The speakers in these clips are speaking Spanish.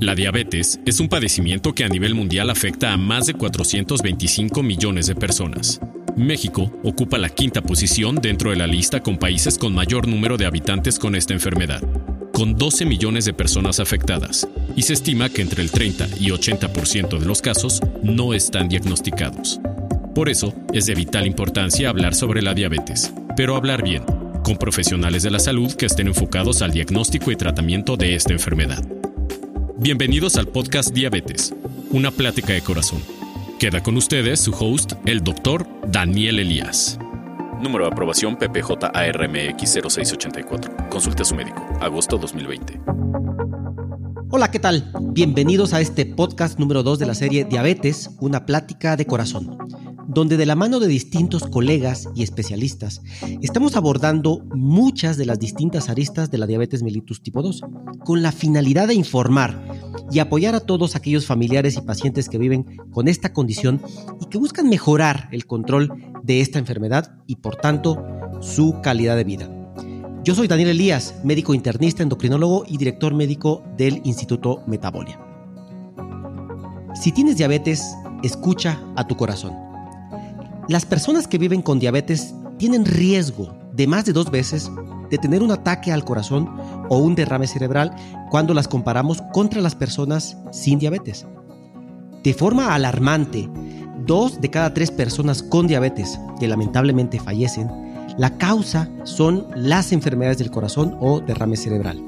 La diabetes es un padecimiento que a nivel mundial afecta a más de 425 millones de personas. México ocupa la quinta posición dentro de la lista con países con mayor número de habitantes con esta enfermedad, con 12 millones de personas afectadas, y se estima que entre el 30 y 80% de los casos no están diagnosticados. Por eso es de vital importancia hablar sobre la diabetes, pero hablar bien, con profesionales de la salud que estén enfocados al diagnóstico y tratamiento de esta enfermedad. Bienvenidos al podcast Diabetes, una plática de corazón. Queda con ustedes su host, el doctor Daniel Elías. Número de aprobación PPJ-ARMX 0684. Consulte a su médico. Agosto 2020. Hola, ¿qué tal? Bienvenidos a este podcast número 2 de la serie Diabetes, una plática de corazón donde de la mano de distintos colegas y especialistas estamos abordando muchas de las distintas aristas de la diabetes mellitus tipo 2, con la finalidad de informar y apoyar a todos aquellos familiares y pacientes que viven con esta condición y que buscan mejorar el control de esta enfermedad y por tanto su calidad de vida. Yo soy Daniel Elías, médico internista, endocrinólogo y director médico del Instituto Metabolia. Si tienes diabetes, escucha a tu corazón. Las personas que viven con diabetes tienen riesgo de más de dos veces de tener un ataque al corazón o un derrame cerebral cuando las comparamos contra las personas sin diabetes. De forma alarmante, dos de cada tres personas con diabetes que lamentablemente fallecen, la causa son las enfermedades del corazón o derrame cerebral.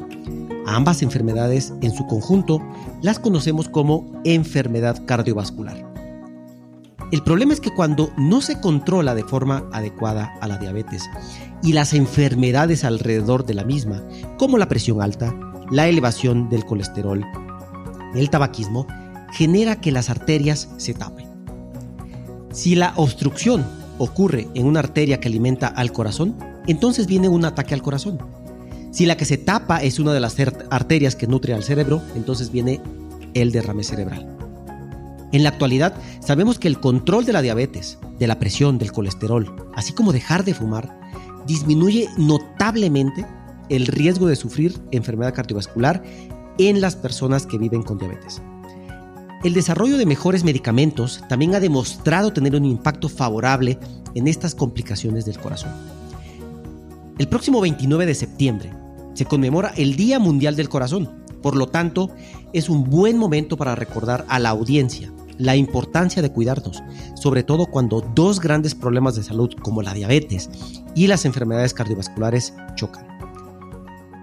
ambas enfermedades en su conjunto las conocemos como enfermedad cardiovascular. El problema es que cuando no se controla de forma adecuada a la diabetes y las enfermedades alrededor de la misma, como la presión alta, la elevación del colesterol, el tabaquismo, genera que las arterias se tapen. Si la obstrucción ocurre en una arteria que alimenta al corazón, entonces viene un ataque al corazón. Si la que se tapa es una de las arterias que nutre al cerebro, entonces viene el derrame cerebral. En la actualidad sabemos que el control de la diabetes, de la presión, del colesterol, así como dejar de fumar, disminuye notablemente el riesgo de sufrir enfermedad cardiovascular en las personas que viven con diabetes. El desarrollo de mejores medicamentos también ha demostrado tener un impacto favorable en estas complicaciones del corazón. El próximo 29 de septiembre se conmemora el Día Mundial del Corazón. Por lo tanto, es un buen momento para recordar a la audiencia la importancia de cuidarnos, sobre todo cuando dos grandes problemas de salud como la diabetes y las enfermedades cardiovasculares chocan.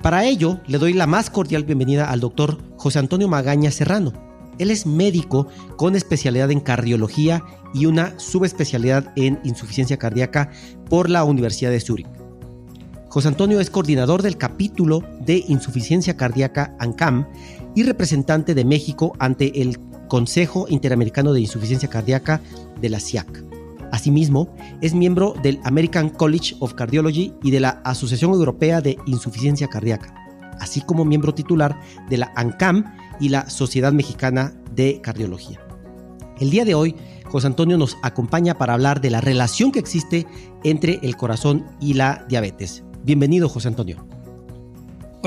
Para ello, le doy la más cordial bienvenida al doctor José Antonio Magaña Serrano. Él es médico con especialidad en cardiología y una subespecialidad en insuficiencia cardíaca por la Universidad de Zúrich. José Antonio es coordinador del capítulo de insuficiencia cardíaca ANCAM y representante de México ante el Consejo Interamericano de Insuficiencia Cardíaca de la CIAC. Asimismo, es miembro del American College of Cardiology y de la Asociación Europea de Insuficiencia Cardíaca, así como miembro titular de la ANCAM y la Sociedad Mexicana de Cardiología. El día de hoy, José Antonio nos acompaña para hablar de la relación que existe entre el corazón y la diabetes. Bienvenido, José Antonio.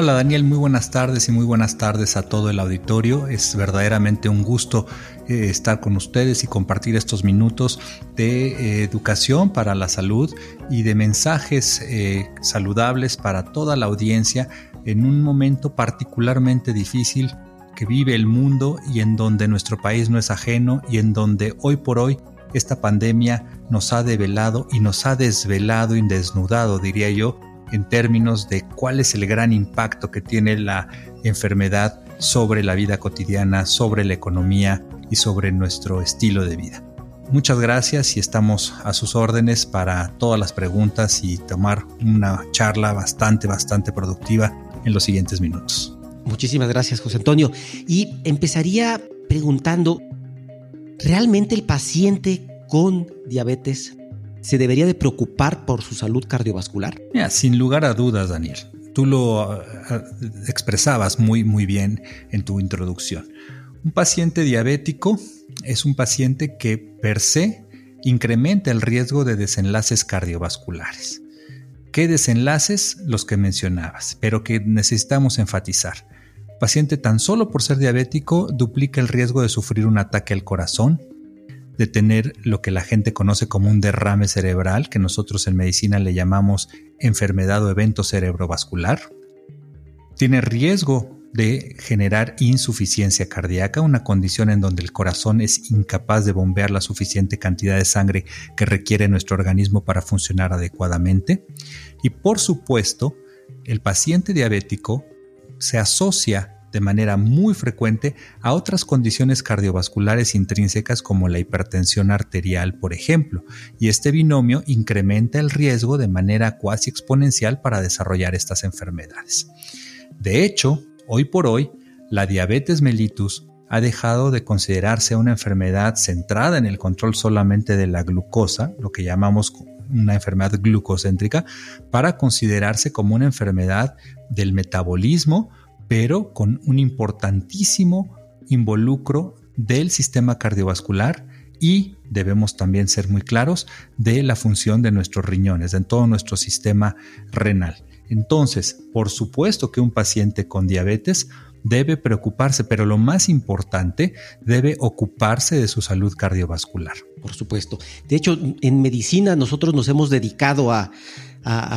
Hola Daniel, muy buenas tardes y muy buenas tardes a todo el auditorio. Es verdaderamente un gusto eh, estar con ustedes y compartir estos minutos de eh, educación para la salud y de mensajes eh, saludables para toda la audiencia en un momento particularmente difícil que vive el mundo y en donde nuestro país no es ajeno y en donde hoy por hoy esta pandemia nos ha develado y nos ha desvelado y desnudado, diría yo, en términos de cuál es el gran impacto que tiene la enfermedad sobre la vida cotidiana, sobre la economía y sobre nuestro estilo de vida. Muchas gracias y estamos a sus órdenes para todas las preguntas y tomar una charla bastante, bastante productiva en los siguientes minutos. Muchísimas gracias, José Antonio. Y empezaría preguntando, ¿realmente el paciente con diabetes se debería de preocupar por su salud cardiovascular? sin lugar a dudas, Daniel. Tú lo uh, expresabas muy, muy bien en tu introducción. Un paciente diabético es un paciente que per se incrementa el riesgo de desenlaces cardiovasculares. ¿Qué desenlaces? Los que mencionabas, pero que necesitamos enfatizar. paciente tan solo por ser diabético duplica el riesgo de sufrir un ataque al corazón, de tener lo que la gente conoce como un derrame cerebral, que nosotros en medicina le llamamos enfermedad o evento cerebrovascular. Tiene riesgo de generar insuficiencia cardíaca, una condición en donde el corazón es incapaz de bombear la suficiente cantidad de sangre que requiere nuestro organismo para funcionar adecuadamente. Y por supuesto, el paciente diabético se asocia de manera muy frecuente a otras condiciones cardiovasculares intrínsecas como la hipertensión arterial, por ejemplo, y este binomio incrementa el riesgo de manera cuasi exponencial para desarrollar estas enfermedades. De hecho, Hoy por hoy, la diabetes mellitus ha dejado de considerarse una enfermedad centrada en el control solamente de la glucosa, lo que llamamos una enfermedad glucocéntrica, para considerarse como una enfermedad del metabolismo, pero con un importantísimo involucro del sistema cardiovascular y debemos también ser muy claros de la función de nuestros riñones, de todo nuestro sistema renal. Entonces, por supuesto que un paciente con diabetes debe preocuparse, pero lo más importante, debe ocuparse de su salud cardiovascular. Por supuesto. De hecho, en medicina nosotros nos hemos dedicado a,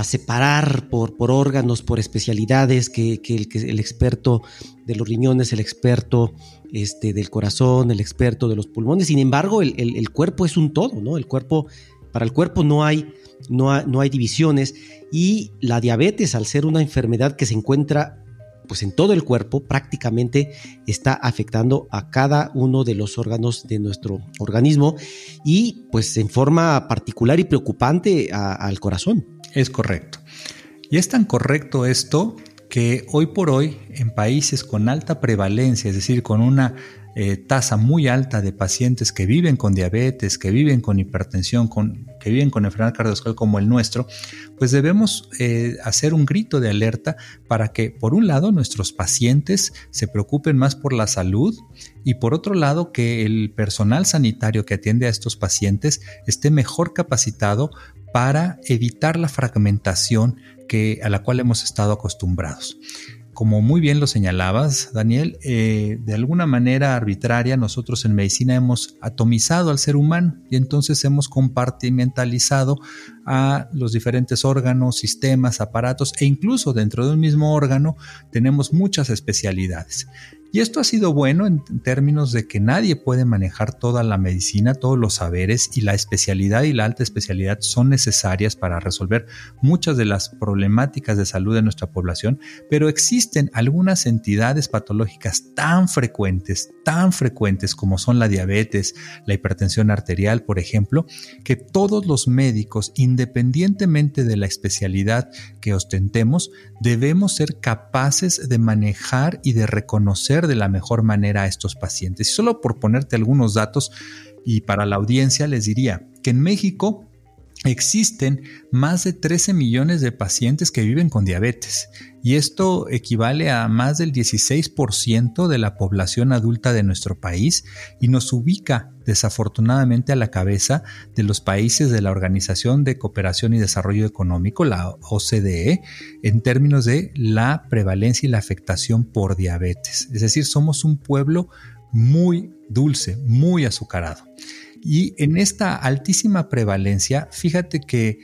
separar por, órganos, por especialidades, que, el, experto de los riñones, el experto este, del corazón, el experto de los pulmones. Sin embargo, el, el cuerpo es un todo, ¿no? El cuerpo, para el cuerpo no hay no, hay divisiones y la diabetes, al ser una enfermedad que se encuentra pues en todo el cuerpo prácticamente está afectando a cada uno de los órganos de nuestro organismo y pues en forma particular y preocupante al corazón. Es correcto. Y es tan correcto esto que hoy por hoy en países con alta prevalencia, es decir, con una eh, tasa muy alta de pacientes que viven con diabetes, que viven con hipertensión, con, que viven con enfermedad cardiovascular como el nuestro, pues debemos eh, hacer un grito de alerta para que, por un lado, nuestros pacientes se preocupen más por la salud y, por otro lado, que el personal sanitario que atiende a estos pacientes esté mejor capacitado para evitar la fragmentación que, a la cual hemos estado acostumbrados como muy bien lo señalabas, Daniel, eh, de alguna manera arbitraria nosotros en medicina hemos atomizado al ser humano y entonces hemos compartimentalizado a los diferentes órganos, sistemas, aparatos e incluso dentro de un mismo órgano tenemos muchas especialidades. Y esto ha sido bueno en términos de que nadie puede manejar toda la medicina, todos los saberes y la especialidad y la alta especialidad son necesarias para resolver muchas de las problemáticas de salud de nuestra población, pero existen algunas entidades patológicas tan frecuentes, tan frecuentes como son la diabetes, la hipertensión arterial, por ejemplo, que todos los médicos, independientemente de la especialidad que ostentemos, debemos ser capaces de manejar y de reconocer de la mejor manera a estos pacientes. Y solo por ponerte algunos datos y para la audiencia les diría que en México existen más de 13 millones de pacientes que viven con diabetes y esto equivale a más del 16% de la población adulta de nuestro país y nos ubica desafortunadamente a la cabeza de los países de la Organización de Cooperación y Desarrollo Económico, la OCDE, en términos de la prevalencia y la afectación por diabetes. Es decir, somos un pueblo muy dulce, muy azucarado. Y en esta altísima prevalencia, fíjate que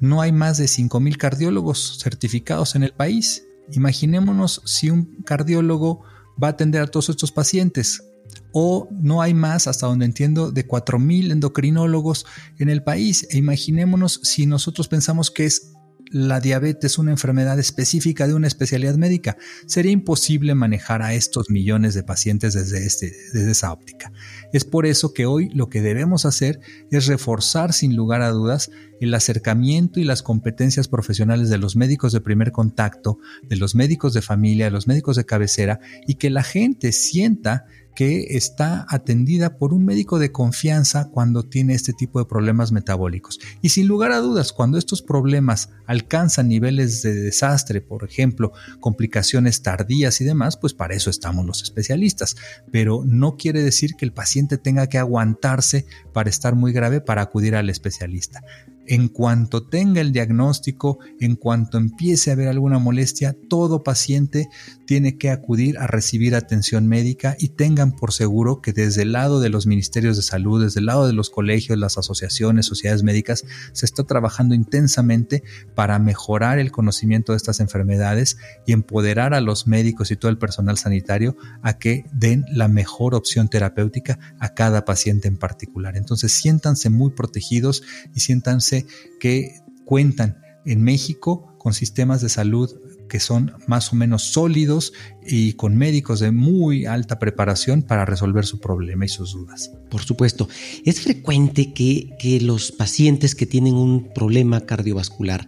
no hay más de 5.000 cardiólogos certificados en el país. Imaginémonos si un cardiólogo va a atender a todos estos pacientes. O no hay más, hasta donde entiendo, de 4.000 endocrinólogos en el país. E imaginémonos si nosotros pensamos que es la diabetes una enfermedad específica de una especialidad médica. Sería imposible manejar a estos millones de pacientes desde, este, desde esa óptica. Es por eso que hoy lo que debemos hacer es reforzar sin lugar a dudas el acercamiento y las competencias profesionales de los médicos de primer contacto, de los médicos de familia, de los médicos de cabecera y que la gente sienta que está atendida por un médico de confianza cuando tiene este tipo de problemas metabólicos. Y sin lugar a dudas, cuando estos problemas alcanzan niveles de desastre, por ejemplo, complicaciones tardías y demás, pues para eso estamos los especialistas. Pero no quiere decir que el paciente tenga que aguantarse para estar muy grave para acudir al especialista. En cuanto tenga el diagnóstico, en cuanto empiece a haber alguna molestia, todo paciente tiene que acudir a recibir atención médica y tengan por seguro que desde el lado de los ministerios de salud, desde el lado de los colegios, las asociaciones, sociedades médicas, se está trabajando intensamente para mejorar el conocimiento de estas enfermedades y empoderar a los médicos y todo el personal sanitario a que den la mejor opción terapéutica a cada paciente en particular. Entonces siéntanse muy protegidos y siéntanse que cuentan en México con sistemas de salud que son más o menos sólidos y con médicos de muy alta preparación para resolver su problema y sus dudas. Por supuesto, es frecuente que, los pacientes que tienen un problema cardiovascular,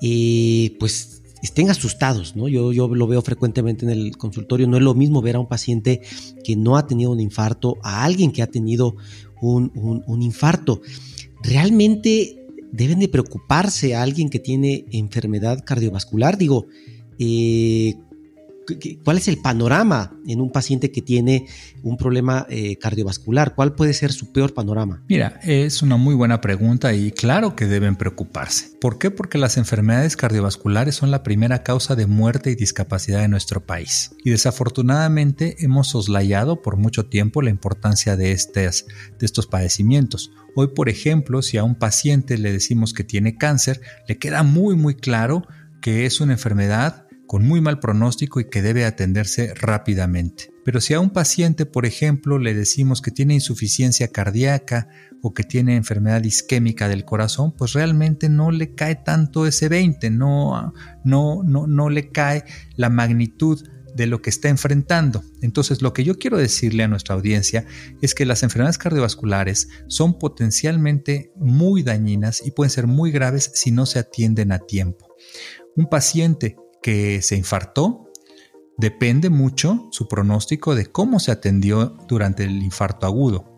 eh, pues estén asustados, ¿no? Yo, yo lo veo frecuentemente en el consultorio, no es lo mismo ver a un paciente que no ha tenido un infarto, a alguien que ha tenido un, un infarto. Realmente deben de preocuparse a alguien que tiene enfermedad cardiovascular? Digo, eh, ¿cuál es el panorama en un paciente que tiene un problema eh, cardiovascular? ¿Cuál puede ser su peor panorama? Mira, es una muy buena pregunta y claro que deben preocuparse. ¿Por qué? Porque las enfermedades cardiovasculares son la primera causa de muerte y discapacidad en nuestro país. Y desafortunadamente hemos soslayado por mucho tiempo la importancia de, de estos padecimientos. Hoy, por ejemplo, si a un paciente le decimos que tiene cáncer, le queda muy muy claro que es una enfermedad con muy mal pronóstico y que debe atenderse rápidamente. Pero si a un paciente, por ejemplo, le decimos que tiene insuficiencia cardíaca o que tiene enfermedad isquémica del corazón, pues realmente no le cae tanto ese 20, no, no, no, no le cae la magnitud de lo que está enfrentando. Entonces, lo que yo quiero decirle a nuestra audiencia es que las enfermedades cardiovasculares son potencialmente muy dañinas y pueden ser muy graves si no se atienden a tiempo. Un paciente que se infartó depende mucho su pronóstico de cómo se atendió durante el infarto agudo.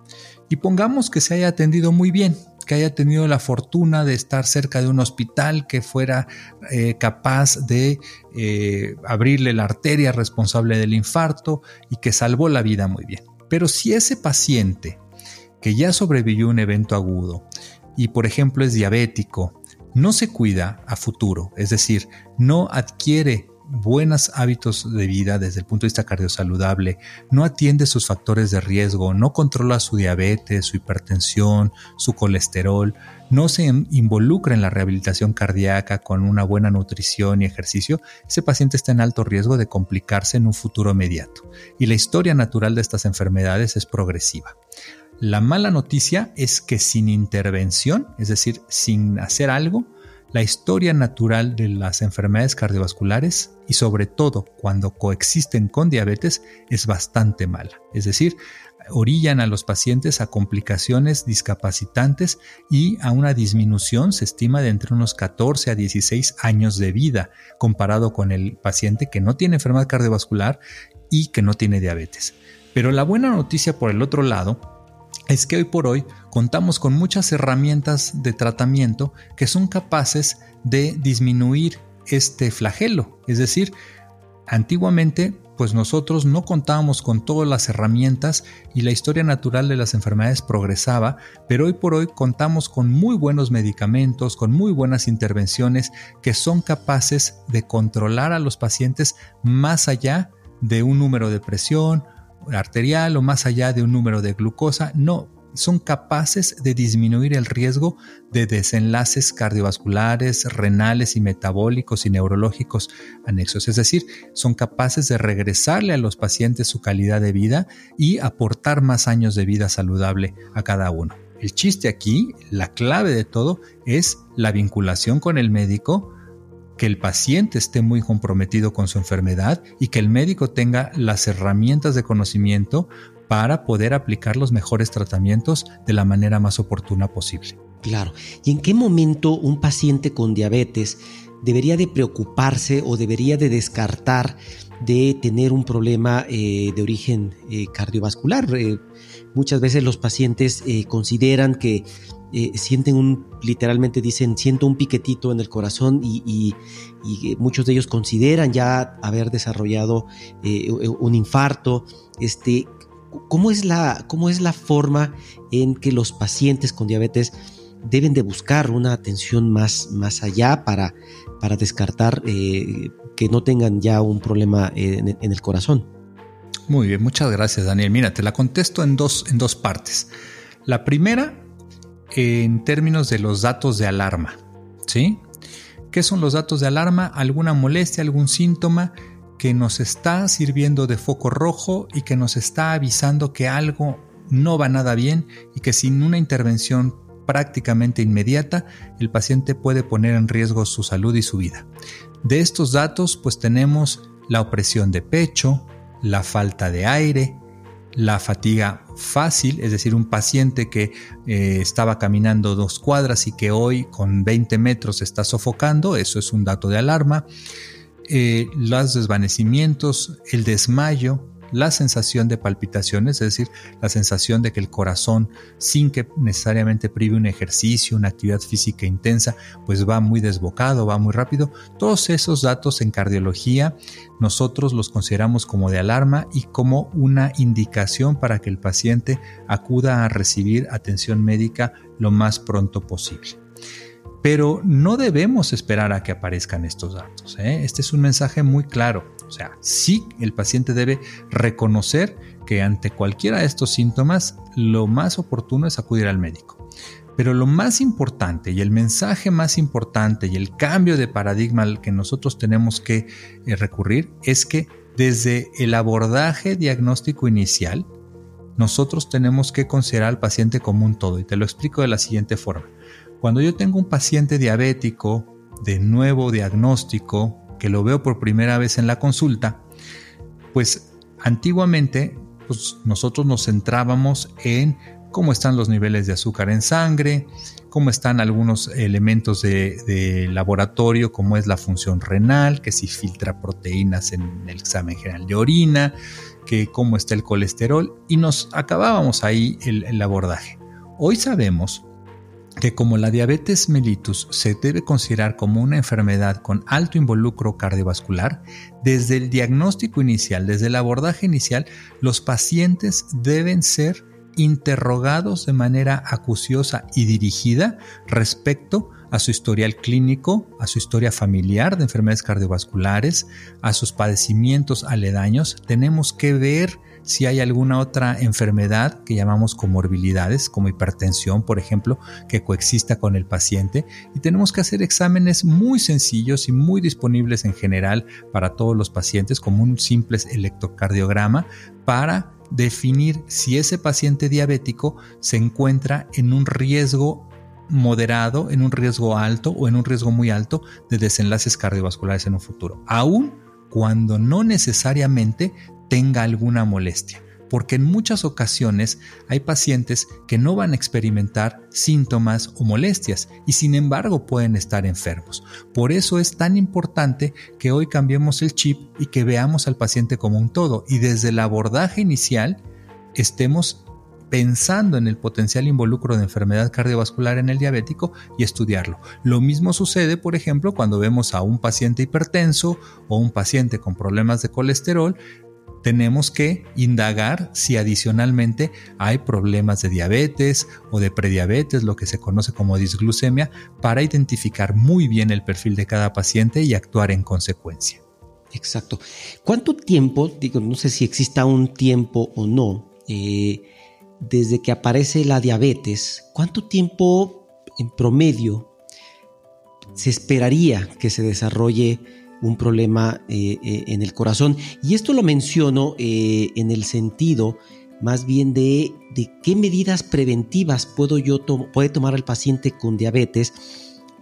Y pongamos que se haya atendido muy bien, que haya tenido la fortuna de estar cerca de un hospital que fuera eh, capaz de eh, abrirle la arteria responsable del infarto y que salvó la vida muy bien. Pero si ese paciente que ya sobrevivió un evento agudo y por ejemplo es diabético, no se cuida a futuro, es decir, no adquiere buenos hábitos de vida desde el punto de vista cardiosaludable, no atiende sus factores de riesgo, no controla su diabetes, su hipertensión, su colesterol, no se involucra en la rehabilitación cardíaca con una buena nutrición y ejercicio, ese paciente está en alto riesgo de complicarse en un futuro inmediato. Y la historia natural de estas enfermedades es progresiva. La mala noticia es que sin intervención, es decir, sin hacer algo, la historia natural de las enfermedades cardiovasculares y sobre todo cuando coexisten con diabetes es bastante mala. Es decir, orillan a los pacientes a complicaciones discapacitantes y a una disminución, se estima, de entre unos 14 a 16 años de vida comparado con el paciente que no tiene enfermedad cardiovascular y que no tiene diabetes. Pero la buena noticia por el otro lado es que hoy por hoy contamos con muchas herramientas de tratamiento que son capaces de disminuir este flagelo. Es decir, antiguamente pues nosotros no contábamos con todas las herramientas y la historia natural de las enfermedades progresaba, pero hoy por hoy contamos con muy buenos medicamentos, con muy buenas intervenciones que son capaces de controlar a los pacientes más allá de un número de presión, arterial o más allá de un número de glucosa, no, son capaces de disminuir el riesgo de desenlaces cardiovasculares, renales y metabólicos y neurológicos anexos. Es decir, son capaces de regresarle a los pacientes su calidad de vida y aportar más años de vida saludable a cada uno. El chiste aquí, la clave de todo, es la vinculación con el médico, que el paciente esté muy comprometido con su enfermedad y que el médico tenga las herramientas de conocimiento para poder aplicar los mejores tratamientos de la manera más oportuna posible. Claro. ¿Y en qué momento un paciente con diabetes debería de preocuparse o debería de descartar de tener un problema eh, de origen eh, cardiovascular? Eh, muchas veces los pacientes consideran que eh, sienten un, literalmente dicen, siento un piquetito en el corazón y, muchos de ellos consideran ya haber desarrollado eh, un infarto. Este, ¿cómo, es la, ¿Cómo es la forma en que los pacientes con diabetes deben de buscar una atención más, más allá para, para descartar eh, que no tengan ya un problema en, el corazón. Muy bien, muchas gracias Daniel. Mira, te la contesto en dos, en dos partes. La primera, en términos de los datos de alarma. ¿Sí? ¿Qué son los datos de alarma? Alguna molestia, algún síntoma que nos está sirviendo de foco rojo y que nos está avisando que algo no va nada bien y que sin una intervención prácticamente inmediata el paciente puede poner en riesgo su salud y su vida. De estos datos pues tenemos la opresión de pecho, la falta de aire, la fatiga fácil, es decir, un paciente que eh, estaba caminando dos cuadras y que hoy con 20 metros está sofocando, eso es un dato de alarma, eh, los desvanecimientos, el desmayo, la sensación de palpitaciones, es decir, la sensación de que el corazón, sin que necesariamente prive un ejercicio, una actividad física intensa, pues va muy desbocado, va muy rápido. Todos esos datos en cardiología nosotros los consideramos como de alarma y como una indicación para que el paciente acuda a recibir atención médica lo más pronto posible. Pero no debemos esperar a que aparezcan estos datos. ¿eh? Este es un mensaje muy claro. O sea, sí el paciente debe reconocer que ante cualquiera de estos síntomas lo más oportuno es acudir al médico. Pero lo más importante y el mensaje más importante y el cambio de paradigma al que nosotros tenemos que eh, recurrir es que desde el abordaje diagnóstico inicial, nosotros tenemos que considerar al paciente como un todo. Y te lo explico de la siguiente forma. Cuando yo tengo un paciente diabético de nuevo diagnóstico, que lo veo por primera vez en la consulta, pues antiguamente pues nosotros nos centrábamos en cómo están los niveles de azúcar en sangre, cómo están algunos elementos de, laboratorio, como es la función renal, que si filtra proteínas en el examen general de orina, que cómo está el colesterol, y nos acabábamos ahí el abordaje. Hoy sabemos que como la diabetes mellitus se debe considerar como una enfermedad con alto involucro cardiovascular, desde el diagnóstico inicial, desde el abordaje inicial, los pacientes deben ser interrogados de manera acuciosa y dirigida respecto a su historial clínico, a su historia familiar de enfermedades cardiovasculares, a sus padecimientos aledaños. Tenemos que ver si hay alguna otra enfermedad que llamamos comorbilidades, como hipertensión, por ejemplo, que coexista con el paciente. Y tenemos que hacer exámenes muy sencillos y muy disponibles en general para todos los pacientes, como un simple electrocardiograma, para definir si ese paciente diabético se encuentra en un riesgo moderado, en un riesgo alto o en un riesgo muy alto de desenlaces cardiovasculares en un futuro, aun cuando no necesariamente tenga alguna molestia, porque en muchas ocasiones hay pacientes que no van a experimentar síntomas o molestias y sin embargo pueden estar enfermos. Por eso es tan importante que hoy cambiemos el chip y que veamos al paciente como un todo y desde el abordaje inicial estemos pensando en el potencial involucro de enfermedad cardiovascular en el diabético y estudiarlo. Lo mismo sucede, por ejemplo, cuando vemos a un paciente hipertenso o un paciente con problemas de colesterol, tenemos que indagar si adicionalmente hay problemas de diabetes o de prediabetes, lo que se conoce como disglucemia, para identificar muy bien el perfil de cada paciente y actuar en consecuencia. Exacto. ¿Cuánto tiempo, digo, no sé si exista un tiempo o no, eh, desde que aparece la diabetes, cuánto tiempo en promedio se esperaría que se desarrolle un problema eh, eh, en el corazón. Y esto lo menciono eh, en el sentido más bien de, de qué medidas preventivas puedo yo puede tomar el paciente con diabetes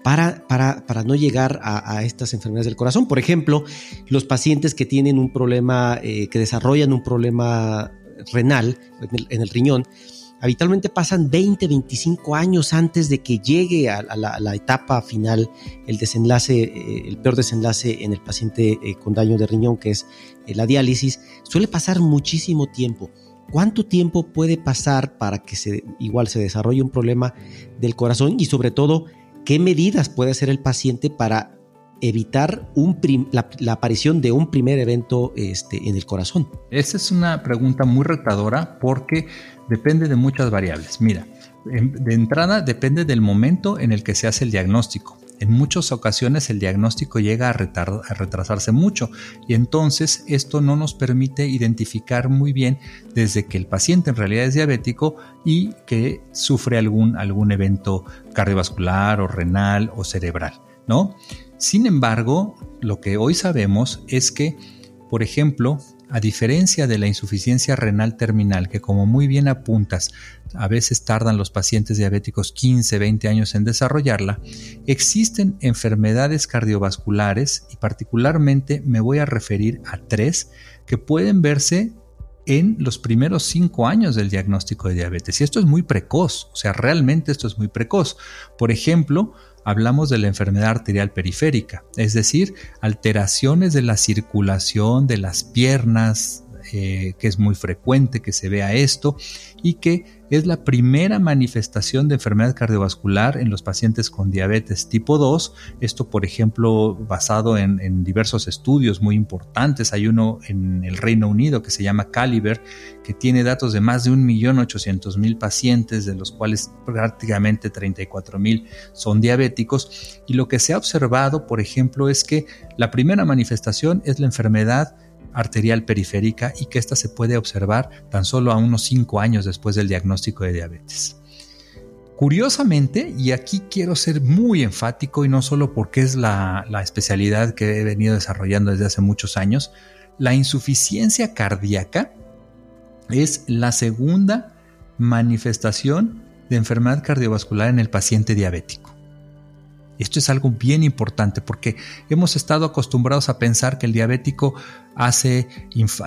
para, para, para no llegar a, estas enfermedades del corazón. Por ejemplo, los pacientes que tienen un problema, que desarrollan un problema renal en el riñón, habitualmente pasan 20, 25 años antes de que llegue a, la, etapa final, el desenlace, eh, el peor desenlace en el paciente eh, con daño de riñón, que es eh, la diálisis, suele pasar muchísimo tiempo. ¿Cuánto tiempo puede pasar para que se, igual se desarrolle un problema del corazón? Y sobre todo, ¿qué medidas puede hacer el paciente para evitar un la, aparición de un primer evento este, en el corazón? Esa es una pregunta muy retadora porque depende de muchas variables. Mira, de entrada depende del momento en el que se hace el diagnóstico. En muchas ocasiones el diagnóstico llega a, retrasarse mucho y entonces esto no nos permite identificar muy bien desde que el paciente en realidad es diabético y que sufre algún, algún evento cardiovascular o renal o cerebral, ¿no? Sin embargo, lo que hoy sabemos es que, por ejemplo, a diferencia de la insuficiencia renal terminal, que como muy bien apuntas, a veces tardan los pacientes diabéticos 15, 20 años en desarrollarla, existen enfermedades cardiovasculares y particularmente me voy a referir a tres que pueden verse en los primeros cinco años del diagnóstico de diabetes. Y esto es muy precoz, o sea, realmente esto es muy precoz. Por ejemplo, hablamos de la enfermedad arterial periférica, es decir, alteraciones de la circulación de las piernas, eh, que es muy frecuente que se vea esto y que es la primera manifestación de enfermedad cardiovascular en los pacientes con diabetes tipo 2. Esto, por ejemplo, basado en, diversos estudios muy importantes. Hay uno en el Reino Unido que se llama Caliber, que tiene datos de más de 1.800.000 pacientes, de los cuales prácticamente 34.000 son diabéticos. Y lo que se ha observado, por ejemplo, es que la primera manifestación es la enfermedad arterial periférica y que ésta se puede observar tan solo a unos 5 años después del diagnóstico de diabetes. Curiosamente, y aquí quiero ser muy enfático y no solo porque es la, la especialidad que he venido desarrollando desde hace muchos años, la insuficiencia cardíaca es la segunda manifestación de enfermedad cardiovascular en el paciente diabético. Esto es algo bien importante porque hemos estado acostumbrados a pensar que el diabético hace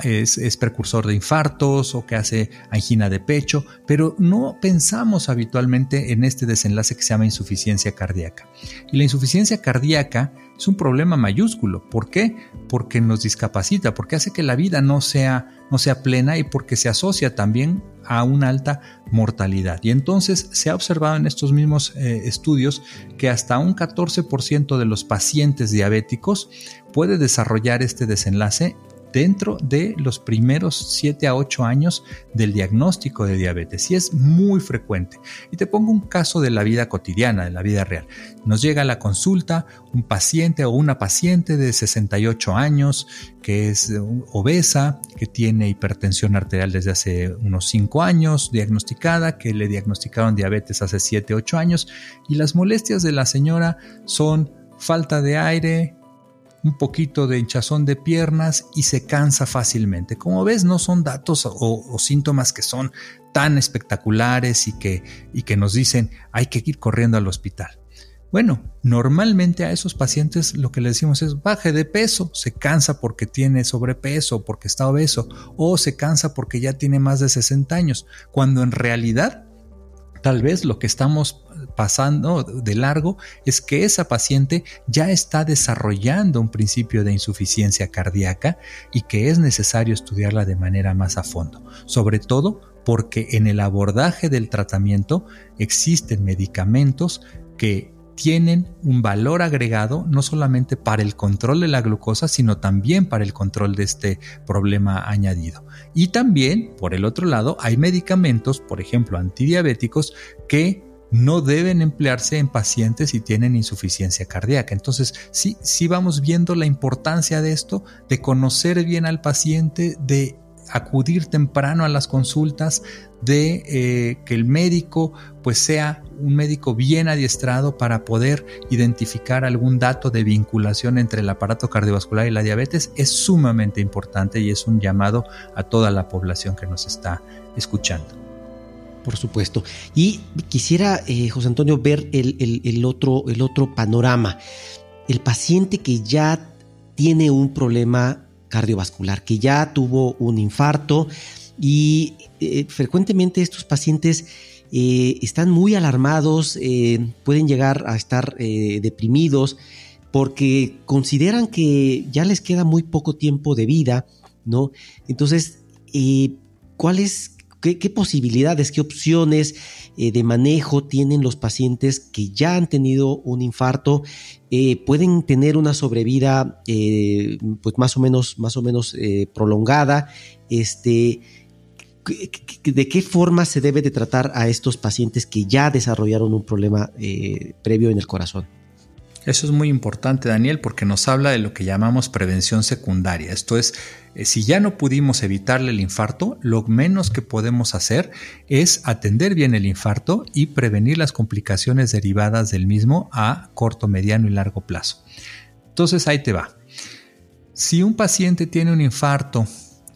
es, precursor de infartos o que hace angina de pecho, pero no pensamos habitualmente en este desenlace que se llama insuficiencia cardíaca. Y la insuficiencia cardíaca es un problema mayúsculo. ¿Por qué? Porque nos discapacita, porque hace que la vida no sea, no sea plena y porque se asocia también a una alta mortalidad. Y entonces se ha observado en estos mismos eh, estudios que hasta un 14% de los pacientes diabéticos puede desarrollar este desenlace dentro de los primeros 7 a 8 años del diagnóstico de diabetes y es muy frecuente. Y te pongo un caso de la vida cotidiana, de la vida real. Nos llega a la consulta un paciente o una paciente de 68 años que es obesa, que tiene hipertensión arterial desde hace unos 5 años, diagnosticada, que le diagnosticaron diabetes hace 7, 8 años y las molestias de la señora son falta de aire, un poquito de hinchazón de piernas y se cansa fácilmente. Como ves, no son datos o, síntomas que son tan espectaculares y que, y que nos dicen hay que ir corriendo al hospital. Bueno, normalmente a esos pacientes lo que le decimos es baje de peso, se cansa porque tiene sobrepeso, porque está obeso, o se cansa porque ya tiene más de 60 años, cuando en realidad Tal vez lo que estamos pasando de largo es que esa paciente ya está desarrollando un principio de insuficiencia cardíaca y que es necesario estudiarla de manera más a fondo, sobre todo porque en el abordaje del tratamiento existen medicamentos que tienen un valor agregado no solamente para el control de la glucosa, sino también para el control de este problema añadido. Y también, por el otro lado, hay medicamentos, por ejemplo, antidiabéticos, que no deben emplearse en pacientes si tienen insuficiencia cardíaca. Entonces, sí, sí vamos viendo la importancia de esto, de conocer bien al paciente, de acudir temprano a las consultas, de eh, que el médico pues sea un médico bien adiestrado para poder identificar algún dato de vinculación entre el aparato cardiovascular y la diabetes es sumamente importante y es un llamado a toda la población que nos está escuchando. Por supuesto. Y quisiera, eh, José Antonio, ver el, otro, el otro panorama. El paciente que ya tiene un problema cardiovascular, que ya tuvo un infarto y eh, frecuentemente estos pacientes eh, están muy alarmados, pueden llegar a estar deprimidos porque consideran que ya les queda muy poco tiempo de vida, ¿no? Entonces, ¿cuáles, qué, posibilidades, qué opciones de manejo tienen los pacientes que ya han tenido un infarto? pueden tener una sobrevida, pues más o menos, más o menos prolongada, este ¿De qué forma se debe de tratar a estos pacientes que ya desarrollaron un problema eh, previo en el corazón? Eso es muy importante, Daniel, porque nos habla de lo que llamamos prevención secundaria. Esto es, eh, si ya no pudimos evitarle el infarto, lo menos que podemos hacer es atender bien el infarto y prevenir las complicaciones derivadas del mismo a corto, mediano y largo plazo. Entonces ahí te va. Si un paciente tiene un infarto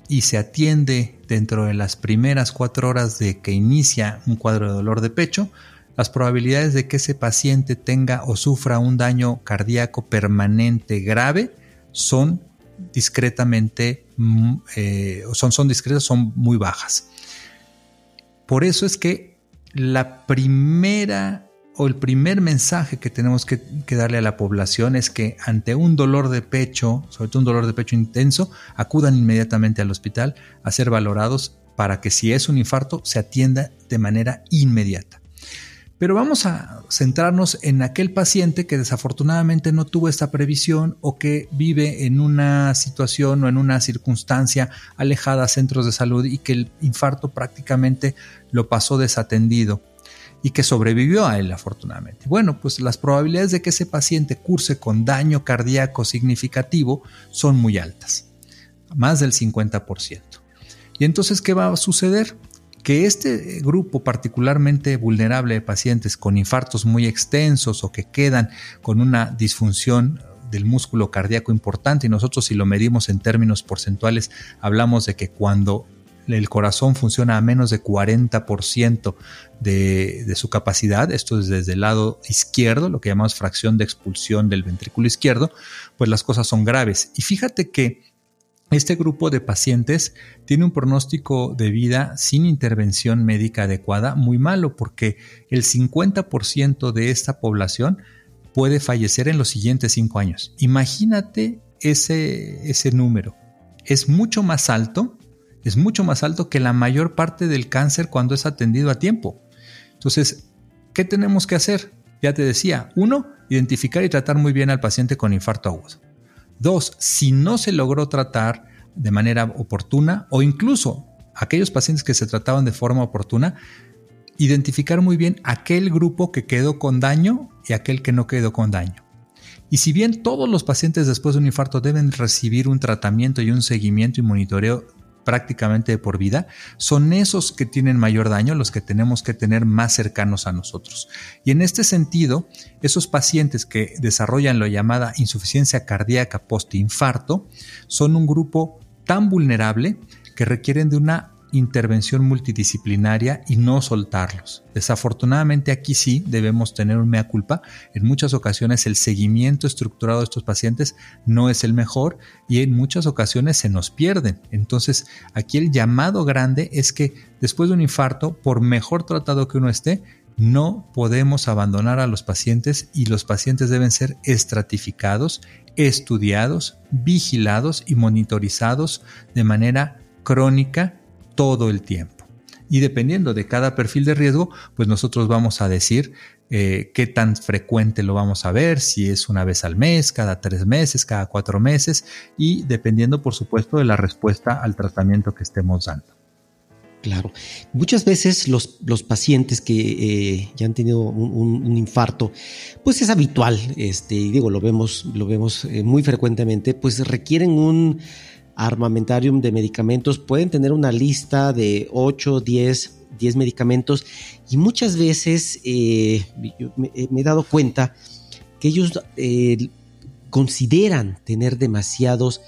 y se atiende dentro de las primeras cuatro horas de que inicia un cuadro de dolor de pecho, las probabilidades de que ese paciente tenga o sufra un daño cardíaco permanente grave son discretamente, mm, eh, son, son discretas, son muy bajas. Por eso es que la primera o el primer mensaje que tenemos que, darle a la población es que ante un dolor de pecho, sobre todo un dolor de pecho intenso, acudan inmediatamente al hospital a ser valorados para que si es un infarto se atienda de manera inmediata. Pero vamos a centrarnos en aquel paciente que desafortunadamente no tuvo esta previsión o que vive en una situación o en una circunstancia alejada a centros de salud y que el infarto prácticamente lo pasó desatendido y que sobrevivió a él afortunadamente. Bueno, pues las probabilidades de que ese paciente curse con daño cardíaco significativo son muy altas, más del 50%. Y entonces, ¿qué va a suceder? Que este grupo particularmente vulnerable de pacientes con infartos muy extensos o que quedan con una disfunción del músculo cardíaco importante y nosotros si lo medimos en términos porcentuales hablamos de que cuando el corazón funciona a menos de 40% de, de, su capacidad, esto es desde el lado izquierdo, lo que llamamos fracción de expulsión del ventrículo izquierdo, pues las cosas son graves. Y fíjate que este grupo de pacientes tiene un pronóstico de vida sin intervención médica adecuada muy malo porque el 50% de esta población puede fallecer en los siguientes cinco años. Imagínate ese, ese número. Es mucho más alto, es mucho más alto que la mayor parte del cáncer cuando es atendido a tiempo. Entonces, ¿qué tenemos que hacer? Ya te decía, uno, identificar y tratar muy bien al paciente con infarto agudo. Dos, si no se logró tratar de manera oportuna o incluso aquellos pacientes que se trataban de forma oportuna, identificar muy bien aquel grupo que quedó con daño y aquel que no quedó con daño. Y si bien todos los pacientes después de un infarto deben recibir un tratamiento y un seguimiento y monitoreo prácticamente por vida, son esos que tienen mayor daño los que tenemos que tener más cercanos a nosotros. Y en este sentido, esos pacientes que desarrollan la llamada insuficiencia cardíaca postinfarto son un grupo tan vulnerable que requieren de una intervención multidisciplinaria y no soltarlos. Desafortunadamente aquí sí debemos tener un mea culpa. En muchas ocasiones el seguimiento estructurado de estos pacientes no es el mejor y en muchas ocasiones se nos pierden. Entonces aquí el llamado grande es que después de un infarto, por mejor tratado que uno esté, no podemos abandonar a los pacientes y los pacientes deben ser estratificados, estudiados, vigilados y monitorizados de manera crónica todo el tiempo. Y dependiendo de cada perfil de riesgo, pues nosotros vamos a decir eh, qué tan frecuente lo vamos a ver, si es una vez al mes, cada tres meses, cada cuatro meses, y dependiendo, por supuesto, de la respuesta al tratamiento que estemos dando. Claro. Muchas veces los, los pacientes que eh, ya han tenido un, infarto, pues es habitual, este, digo, lo vemos, lo vemos eh, muy frecuentemente, pues requieren un armamentarium de medicamentos. Pueden tener una lista de 8, 10, 10 medicamentos. Y muchas veces eh, me, he dado cuenta que ellos eh, consideran tener demasiados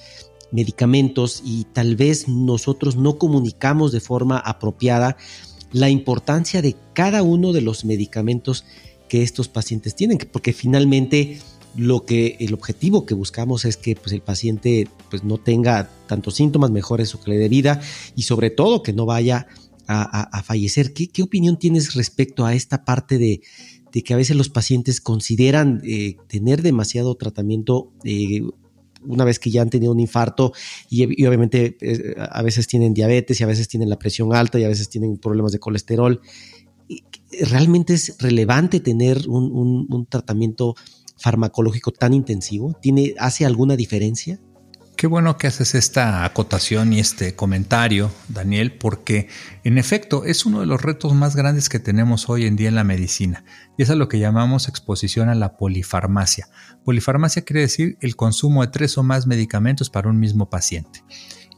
medicamentos y tal vez nosotros no comunicamos de forma apropiada la importancia de cada uno de los medicamentos que estos pacientes tienen, porque finalmente lo que el objetivo que buscamos es que pues, el paciente pues, no tenga tantos síntomas, mejore su calidad de vida y sobre todo que no vaya a, fallecer. ¿Qué, opinión tienes respecto a esta parte de, que a veces los pacientes consideran eh, tener demasiado tratamiento eh, una vez que ya han tenido un infarto y, obviamente a veces tienen diabetes y a veces tienen la presión alta y a veces tienen problemas de colesterol? ¿Realmente es relevante tener un, un tratamiento farmacológico tan intensivo? ¿Tiene, ¿Hace alguna diferencia? Qué bueno que haces esta acotación y este comentario, Daniel, porque en efecto es uno de los retos más grandes que tenemos hoy en día en la medicina, y es a lo que llamamos exposición a la polifarmacia. Polifarmacia quiere decir el consumo de tres o más medicamentos para un mismo paciente.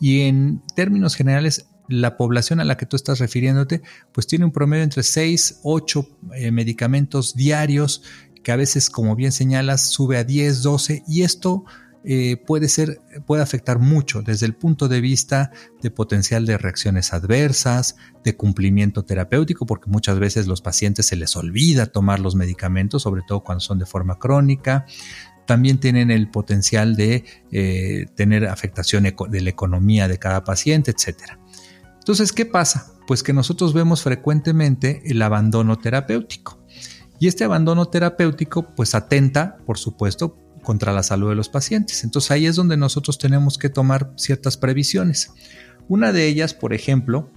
Y en términos generales, la población a la que tú estás refiriéndote, pues tiene un promedio entre 6, 8 eh, medicamentos diarios, que a veces, como bien señalas, sube a 10, 12, y esto eh, puede ser, puede afectar mucho desde el punto de vista de potencial de reacciones adversas, de cumplimiento terapéutico, porque muchas veces los pacientes se les olvida tomar los medicamentos, sobre todo cuando son de forma crónica. También tienen el potencial de eh, tener afectación de la economía de cada paciente, etc. Entonces, ¿qué pasa? Pues que nosotros vemos frecuentemente el abandono terapéutico. Y este abandono terapéutico pues atenta, por supuesto, contra la salud de los pacientes. Entonces ahí es donde nosotros tenemos que tomar ciertas previsiones. Una de ellas, por ejemplo,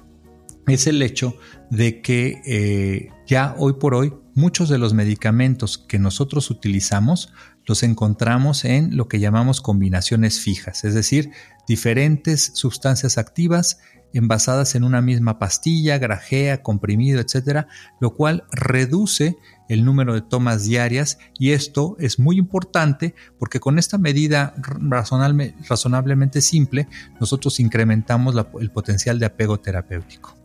es el hecho de que eh, ya hoy por hoy muchos de los medicamentos que nosotros utilizamos los encontramos en lo que llamamos combinaciones fijas, es decir, diferentes sustancias activas envasadas en una misma pastilla, grajea, comprimido, etcétera, lo cual reduce el número de tomas diarias y esto es muy importante porque con esta medida razonablemente simple nosotros incrementamos el potencial de apego terapéutico.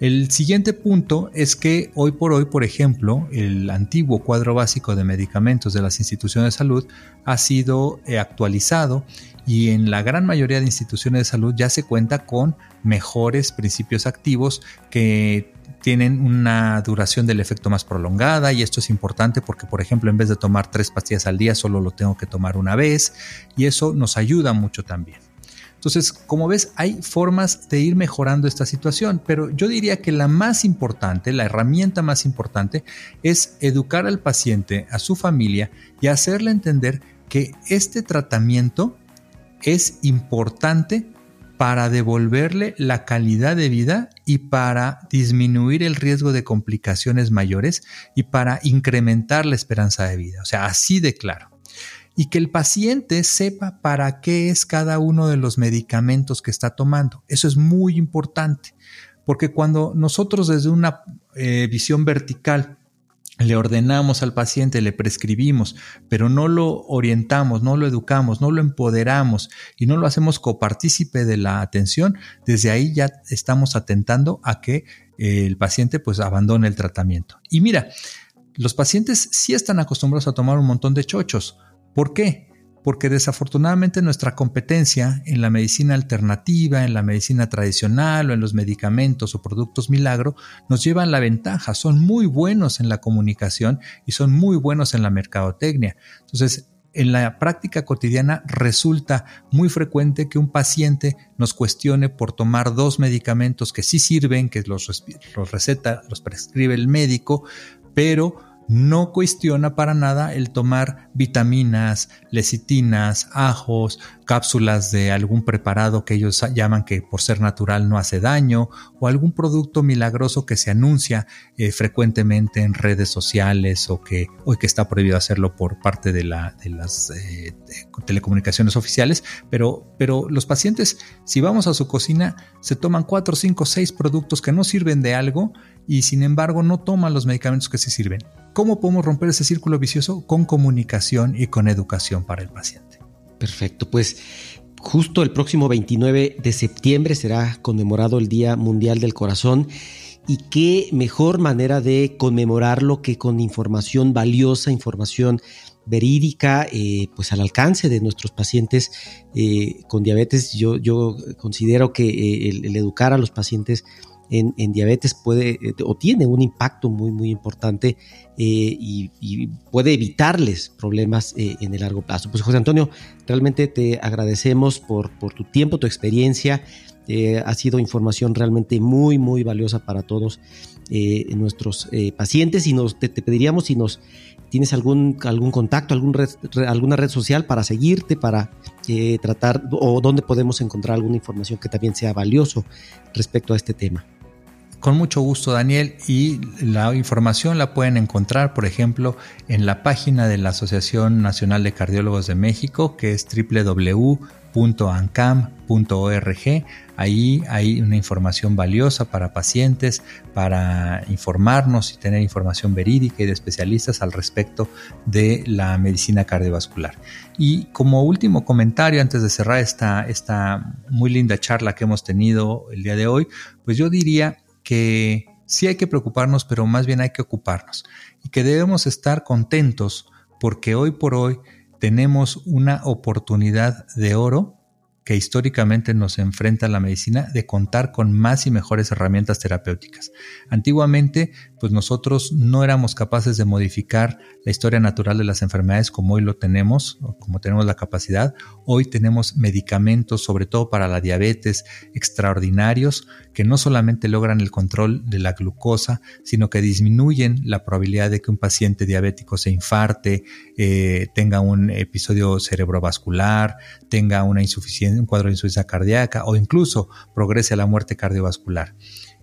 El siguiente punto es que hoy por hoy, por ejemplo, el antiguo cuadro básico de medicamentos de las instituciones de salud ha sido eh, actualizado y en la gran mayoría de instituciones de salud ya se cuenta con mejores principios activos que tienen una duración del efecto más prolongada y esto es importante porque, por ejemplo, en vez de tomar tres pastillas al día, solo lo tengo que tomar una vez y eso nos ayuda mucho también. Entonces, como ves, hay formas de ir mejorando esta situación, pero yo diría que la más importante, la herramienta más importante, es educar al paciente, a su familia y hacerle entender que este tratamiento es importante para devolverle la calidad de vida y para disminuir el riesgo de complicaciones mayores y para incrementar la esperanza de vida. O sea, así de claro. Y que el paciente sepa para qué es cada uno de los medicamentos que está tomando. Eso es muy importante, porque cuando nosotros desde una eh, visión vertical le ordenamos al paciente, le prescribimos, pero no lo orientamos, no lo educamos, no lo empoderamos y no lo hacemos copartícipe de la atención, desde ahí ya estamos atentando a que eh, el paciente pues abandone el tratamiento. Y mira, los pacientes sí están acostumbrados a tomar un montón de chochos. ¿Por qué? Porque desafortunadamente nuestra competencia en la medicina alternativa, en la medicina tradicional o en los medicamentos o productos milagro nos llevan la ventaja, son muy buenos en la comunicación y son muy buenos en la mercadotecnia. Entonces, en la práctica cotidiana resulta muy frecuente que un paciente nos cuestione por tomar dos medicamentos que sí sirven, que los, los receta, los prescribe el médico, pero no cuestiona para nada el tomar vitaminas, lecitinas, ajos, cápsulas de algún preparado que ellos llaman que por ser natural no hace daño o algún producto milagroso que se anuncia eh, frecuentemente en redes sociales o que hoy que está prohibido hacerlo por parte de, la, de las eh, telecomunicaciones oficiales, pero, pero los pacientes si vamos a su cocina se toman 4, 5, 6 productos que no sirven de algo y sin embargo no toman los medicamentos que sí sirven. ¿Cómo podemos romper ese círculo vicioso? Con comunicación y con educación para el paciente. Perfecto, pues justo el próximo 29 de septiembre será conmemorado el Día Mundial del Corazón y qué mejor manera de conmemorarlo que con información valiosa, información verídica, eh, pues al alcance de nuestros pacientes eh, con diabetes. Yo, considero que eh, el, educar a los pacientes en, diabetes puede eh, o tiene un impacto muy, muy importante eh, y, puede evitarles problemas eh, en el largo plazo. Pues José Antonio, realmente te agradecemos por, tu tiempo, tu experiencia. ha sido información realmente muy, muy valiosa para todos nuestros pacientes y nos, te, pediríamos si nos tienes algún, algún contacto, algún alguna red social para seguirte, para tratar o dónde podemos encontrar alguna información que también sea valioso respecto a este tema. Con mucho gusto, Daniel, y la información la pueden encontrar, por ejemplo, en la página de la Asociación Nacional de Cardiólogos de México, que es www.ancam.org. Ahí hay una información valiosa para pacientes, para informarnos y tener información verídica y de especialistas al respecto de la medicina cardiovascular. Y como último comentario, antes de cerrar esta, esta muy linda charla que hemos tenido el día de hoy, pues yo diría que sí hay que preocuparnos, pero más bien hay que ocuparnos. Y que debemos estar contentos porque hoy por hoy tenemos una oportunidad de oro que históricamente nos enfrenta la medicina de contar con más y mejores herramientas terapéuticas. Antiguamente, pues nosotros no éramos capaces de modificar la historia natural de las enfermedades como hoy lo tenemos, como tenemos la capacidad. Hoy tenemos medicamentos, sobre todo para la diabetes, extraordinarios, que no solamente logran el control de la glucosa, sino que disminuyen la probabilidad de que un paciente diabético se infarte, eh, tenga un episodio cerebrovascular, tenga una insuficiencia, un cuadro de insuficiencia cardíaca o incluso progrese a la muerte cardiovascular.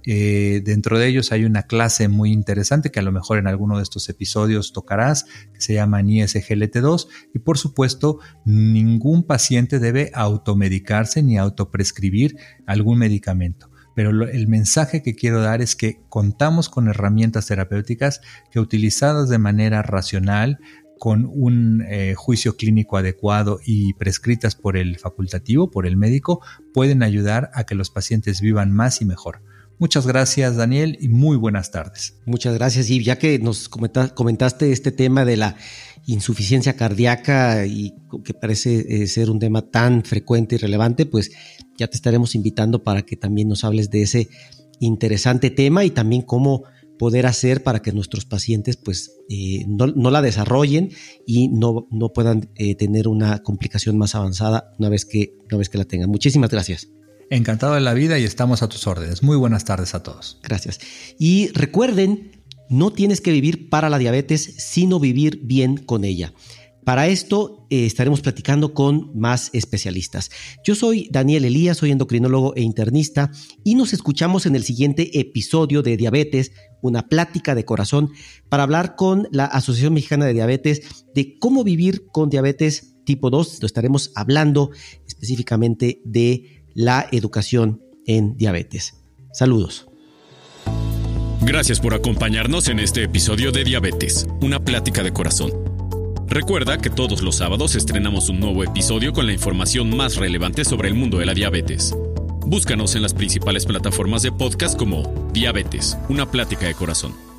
Eh, dentro de ellos hay una clase muy interesante que a lo mejor en alguno de estos episodios tocarás, que se llama ISGLT2 y por supuesto ningún paciente debe automedicarse ni autoprescribir algún medicamento. Pero el mensaje que quiero dar es que contamos con herramientas terapéuticas que utilizadas de manera racional, con un eh, juicio clínico adecuado y prescritas por el facultativo, por el médico, pueden ayudar a que los pacientes vivan más y mejor. Muchas gracias Daniel y muy buenas tardes. Muchas gracias y ya que nos comentaste este tema de la insuficiencia cardíaca y que parece eh, ser un tema tan frecuente y relevante, pues ya te estaremos invitando para que también nos hables de ese interesante tema y también cómo poder hacer para que nuestros pacientes pues eh, no, la desarrollen y no, no puedan eh, tener una complicación más avanzada una vez que, una vez que la tengan. Muchísimas gracias. Encantado de la vida y estamos a tus órdenes. Muy buenas tardes a todos. Gracias. Y recuerden, no tienes que vivir para la diabetes, sino vivir bien con ella. Para esto eh, estaremos platicando con más especialistas. Yo soy Daniel Elías, soy endocrinólogo e internista y nos escuchamos en el siguiente episodio de Diabetes, una plática de corazón, para hablar con la Asociación Mexicana de Diabetes de cómo vivir con diabetes tipo 2. Lo estaremos hablando específicamente de la educación en diabetes. Saludos. Gracias por acompañarnos en este episodio de Diabetes, una plática de corazón. Recuerda que todos los sábados estrenamos un nuevo episodio con la información más relevante sobre el mundo de la diabetes. Búscanos en las principales plataformas de podcast como Diabetes, una plática de corazón.